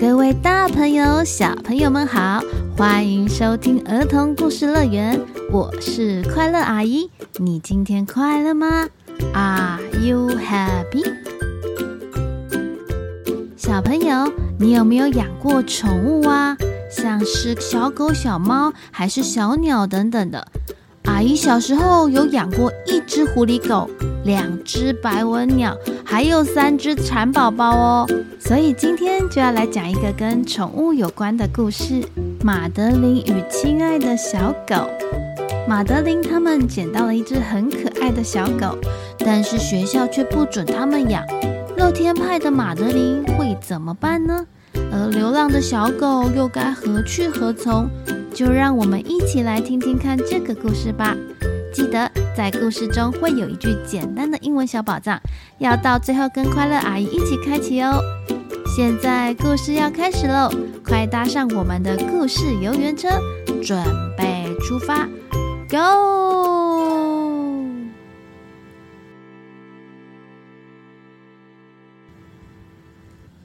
各位大朋友、小朋友们好，欢迎收听儿童故事乐园，我是快乐阿姨。你今天快乐吗？Are you happy？小朋友，你有没有养过宠物啊？像是小狗、小猫，还是小鸟等等的？阿姨小时候有养过一只狐狸狗。两只白文鸟，还有三只蚕宝宝哦。所以今天就要来讲一个跟宠物有关的故事：马德琳与亲爱的小狗。马德琳他们捡到了一只很可爱的小狗，但是学校却不准他们养。乐天派的马德琳会怎么办呢？而流浪的小狗又该何去何从？就让我们一起来听听看这个故事吧。记得在故事中会有一句简单的英文小宝藏，要到最后跟快乐阿姨一起开启哦。现在故事要开始喽，快搭上我们的故事游园车，准备出发，Go！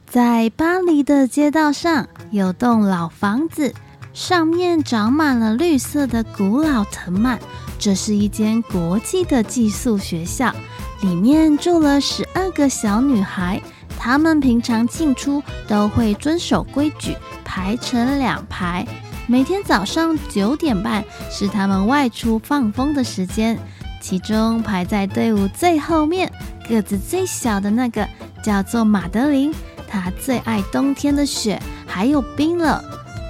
在巴黎的街道上有栋老房子，上面长满了绿色的古老藤蔓。这是一间国际的寄宿学校，里面住了十二个小女孩。她们平常进出都会遵守规矩，排成两排。每天早上九点半是她们外出放风的时间。其中排在队伍最后面、个子最小的那个叫做马德琳，她最爱冬天的雪还有冰了。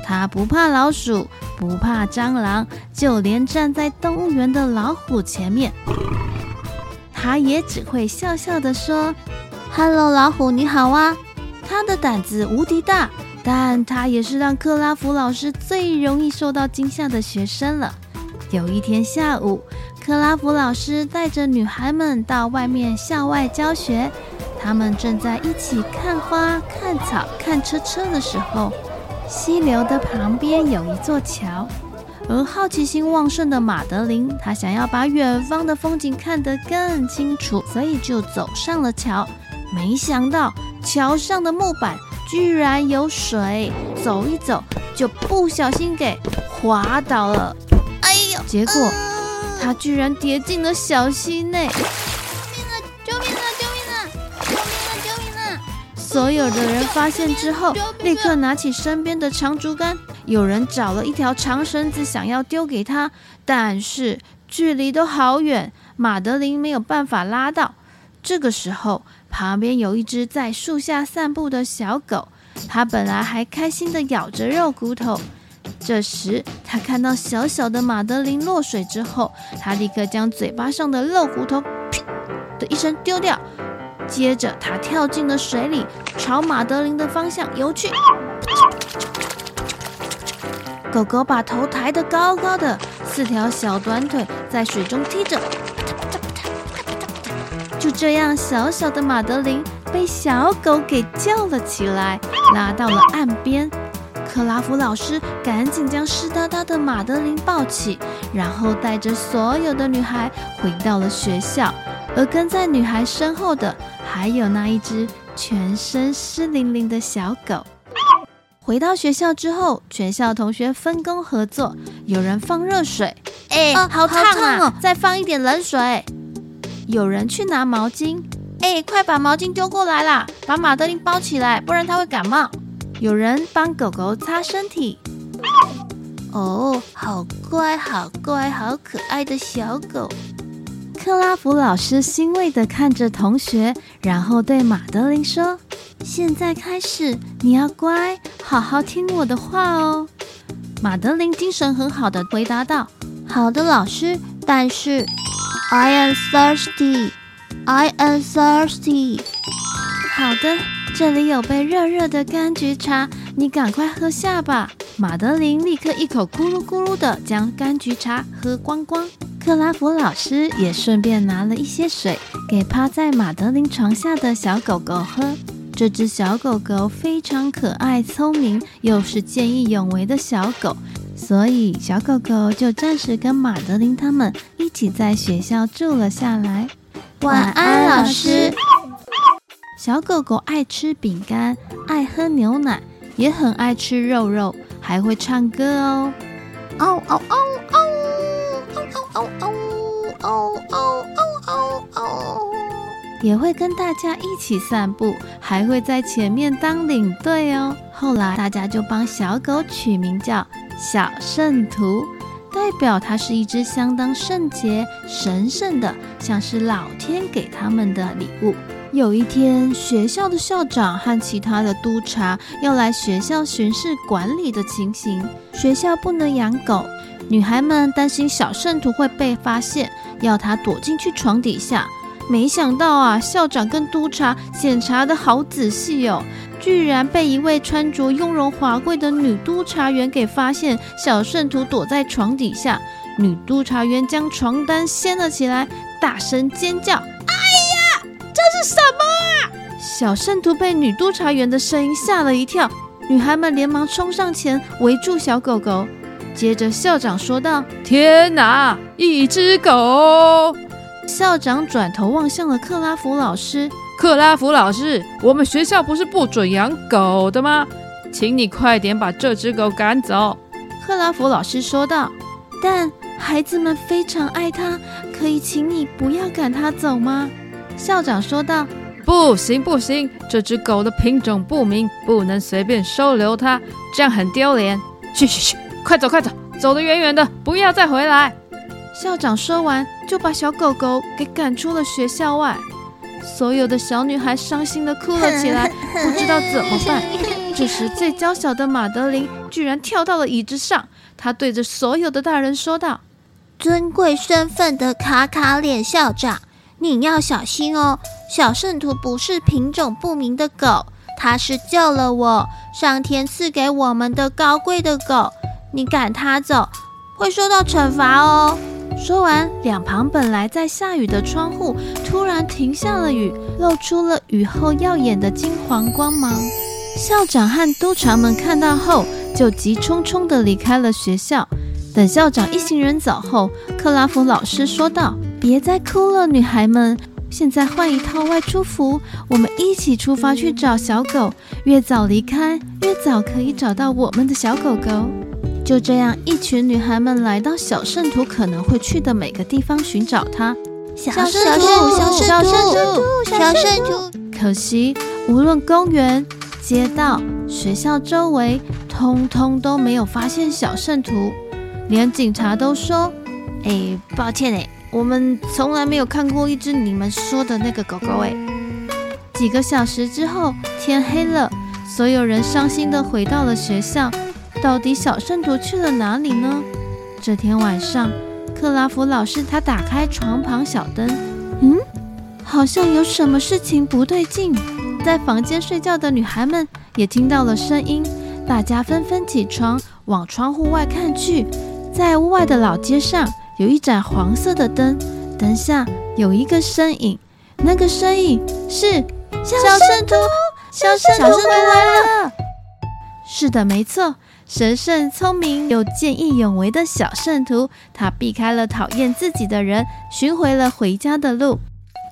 她不怕老鼠。不怕蟑螂，就连站在动物园的老虎前面，他也只会笑笑地说：“Hello，老虎，你好啊！”他的胆子无敌大，但他也是让克拉夫老师最容易受到惊吓的学生了。有一天下午，克拉夫老师带着女孩们到外面校外教学，他们正在一起看花、看草、看车车的时候。溪流的旁边有一座桥，而好奇心旺盛的马德琳，她想要把远方的风景看得更清楚，所以就走上了桥。没想到桥上的木板居然有水，走一走就不小心给滑倒了。哎呦！结果她居然跌进了小溪内。所有的人发现之后，立刻拿起身边的长竹竿。有人找了一条长绳子，想要丢给他，但是距离都好远，马德琳没有办法拉到。这个时候，旁边有一只在树下散步的小狗，它本来还开心地咬着肉骨头。这时，它看到小小的马德琳落水之后，它立刻将嘴巴上的肉骨头 “”的一声丢掉。接着，他跳进了水里，朝马德琳的方向游去。狗狗把头抬得高高的，四条小短腿在水中踢着。就这样，小小的马德琳被小狗给叫了起来，拉到了岸边。克拉夫老师赶紧将湿哒哒的马德琳抱起，然后带着所有的女孩回到了学校。而跟在女孩身后的，还有那一只全身湿淋淋的小狗。回到学校之后，全校同学分工合作，有人放热水，哎、欸，好烫啊！再放一点冷水。有人去拿毛巾，哎、欸，快把毛巾丢过来啦，把马德琳包起来，不然她会感冒。有人帮狗狗擦身体，哦，好乖，好乖，好可爱的小狗。克拉夫老师欣慰地看着同学，然后对马德琳说：“现在开始，你要乖，好好听我的话哦。”马德琳精神很好地回答道：“好的，老师，但是 I am thirsty, I am thirsty。”好的，这里有杯热热的柑橘茶，你赶快喝下吧。马德琳立刻一口咕噜咕噜地将柑橘茶喝光光。克拉弗老师也顺便拿了一些水给趴在马德琳床下的小狗狗喝。这只小狗狗非常可爱、聪明，又是见义勇为的小狗，所以小狗狗就暂时跟马德琳他们一起在学校住了下来。晚安，老师。小狗狗爱吃饼干，爱喝牛奶，也很爱吃肉肉，还会唱歌哦。哦哦哦哦哦也会跟大家一起散步，还会在前面当领队哦。后来大家就帮小狗取名叫小圣徒，代表它是一只相当圣洁、神圣的，像是老天给他们的礼物。有一天，学校的校长和其他的督察要来学校巡视管理的情形。学校不能养狗，女孩们担心小圣徒会被发现，要她躲进去床底下。没想到啊，校长跟督察检查得好仔细哦，居然被一位穿着雍容华贵的女督察员给发现，小圣徒躲在床底下。女督察员将床单掀了起来，大声尖叫。哎呀这是什么啊？小圣徒被女督察员的声音吓了一跳，女孩们连忙冲上前围住小狗狗。接着校长说道：“天哪，一只狗！”校长转头望向了克拉夫老师：“克拉夫老师，我们学校不是不准养狗的吗？请你快点把这只狗赶走。”克拉夫老师说道：“但孩子们非常爱它，可以请你不要赶它走吗？”校长说道：“不行，不行，这只狗的品种不明，不能随便收留它，这样很丢脸。去去去，快走快走，走得远远的，不要再回来。”校长说完，就把小狗狗给赶出了学校外。所有的小女孩伤心的哭了起来，不知道怎么办。这时，最娇小的玛德琳居然跳到了椅子上，她对着所有的大人说道：“尊贵身份的卡卡脸校长。”你要小心哦，小圣徒不是品种不明的狗，它是救了我，上天赐给我们的高贵的狗。你赶它走，会受到惩罚哦。说完，两旁本来在下雨的窗户突然停下了雨，露出了雨后耀眼的金黄光芒。校长和督察们看到后，就急匆匆地离开了学校。等校长一行人走后，克拉夫老师说道。别再哭了，女孩们。现在换一套外出服，我们一起出发去找小狗。越早离开，越早可以找到我们的小狗狗。就这样，一群女孩们来到小圣徒可能会去的每个地方寻找他。小圣徒，小圣徒，小圣徒。可惜，无论公园、街道、学校周围，通通都没有发现小圣徒。连警察都说：“哎，抱歉哎。”我们从来没有看过一只你们说的那个狗狗哎。几个小时之后，天黑了，所有人伤心的回到了学校。到底小圣徒去了哪里呢？这天晚上，克拉夫老师他打开床旁小灯，嗯，好像有什么事情不对劲。在房间睡觉的女孩们也听到了声音，大家纷纷起床，往窗户外看去，在屋外的老街上。有一盏黄色的灯，灯下有一个身影，那个身影是小圣徒，小圣徒回来了。是的，没错，神圣、聪明又见义勇为的小圣徒，他避开了讨厌自己的人，寻回了回家的路。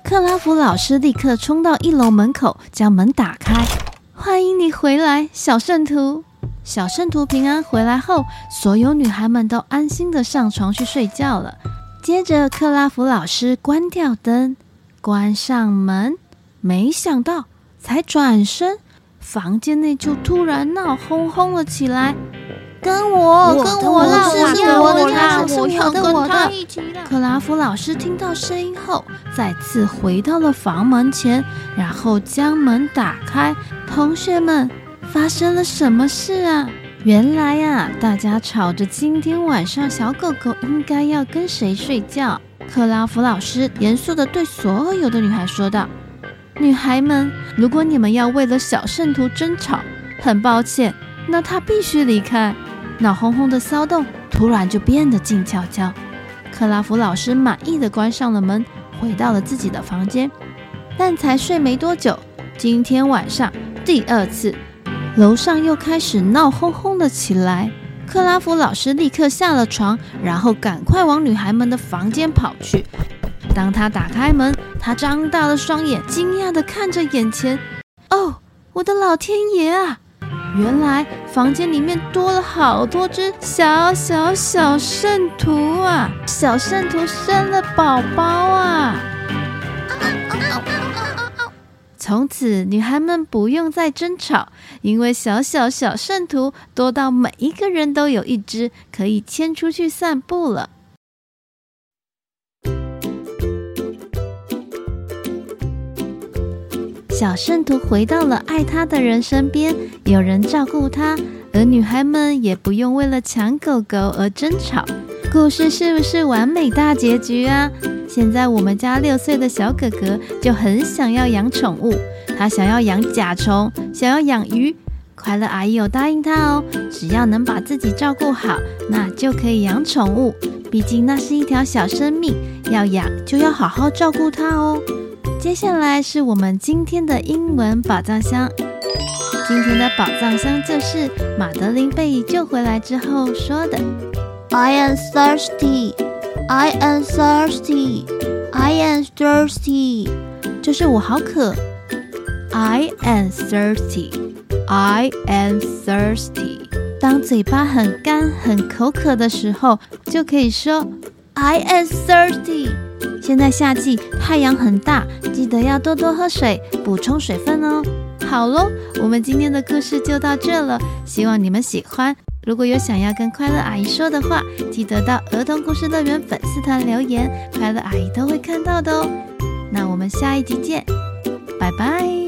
克拉夫老师立刻冲到一楼门口，将门打开，欢迎你回来，小圣徒。小圣徒平安回来后，所有女孩们都安心地上床去睡觉了。接着，克拉夫老师关掉灯，关上门，没想到才转身，房间内就突然闹哄哄了起来。跟我，跟我啦！我要我的，我要跟我的。克拉夫老师听到声音后，再次回到了房门前，然后将门打开。同学们。发生了什么事啊？原来呀，大家吵着今天晚上小狗狗应该要跟谁睡觉。克拉夫老师严肃地对所有的女孩说道：“女孩们，如果你们要为了小圣徒争吵，很抱歉，那他必须离开。”闹哄哄的骚动突然就变得静悄悄。克拉夫老师满意地关上了门，回到了自己的房间。但才睡没多久，今天晚上第二次。楼上又开始闹哄哄的起来，克拉夫老师立刻下了床，然后赶快往女孩们的房间跑去。当他打开门，他张大了双眼，惊讶地看着眼前。哦，我的老天爷啊！原来房间里面多了好多只小小小圣徒啊！小圣徒生了宝宝啊！从此，女孩们不用再争吵，因为小小小圣徒多到每一个人都有一只，可以牵出去散步了。小圣徒回到了爱他的人身边，有人照顾他，而女孩们也不用为了抢狗狗而争吵。故事是不是完美大结局啊？现在我们家六岁的小哥哥就很想要养宠物，他想要养甲虫，想要养鱼。快乐阿姨有答应他哦，只要能把自己照顾好，那就可以养宠物。毕竟那是一条小生命，要养就要好好照顾它哦。接下来是我们今天的英文宝藏箱。今天的宝藏箱就是马德琳被救回来之后说的：“I am thirsty, I am thirsty, I am thirsty。”就是我好渴。I am thirsty, I am thirsty。当嘴巴很干、很口渴的时候，就可以说 “I am thirsty”。现在夏季，太阳很大，记得要多多喝水，补充水分哦。好喽，我们今天的故事就到这了，希望你们喜欢。如果有想要跟快乐阿姨说的话，记得到儿童故事乐园粉丝团留言，快乐阿姨都会看到的哦。那我们下一集见，拜拜。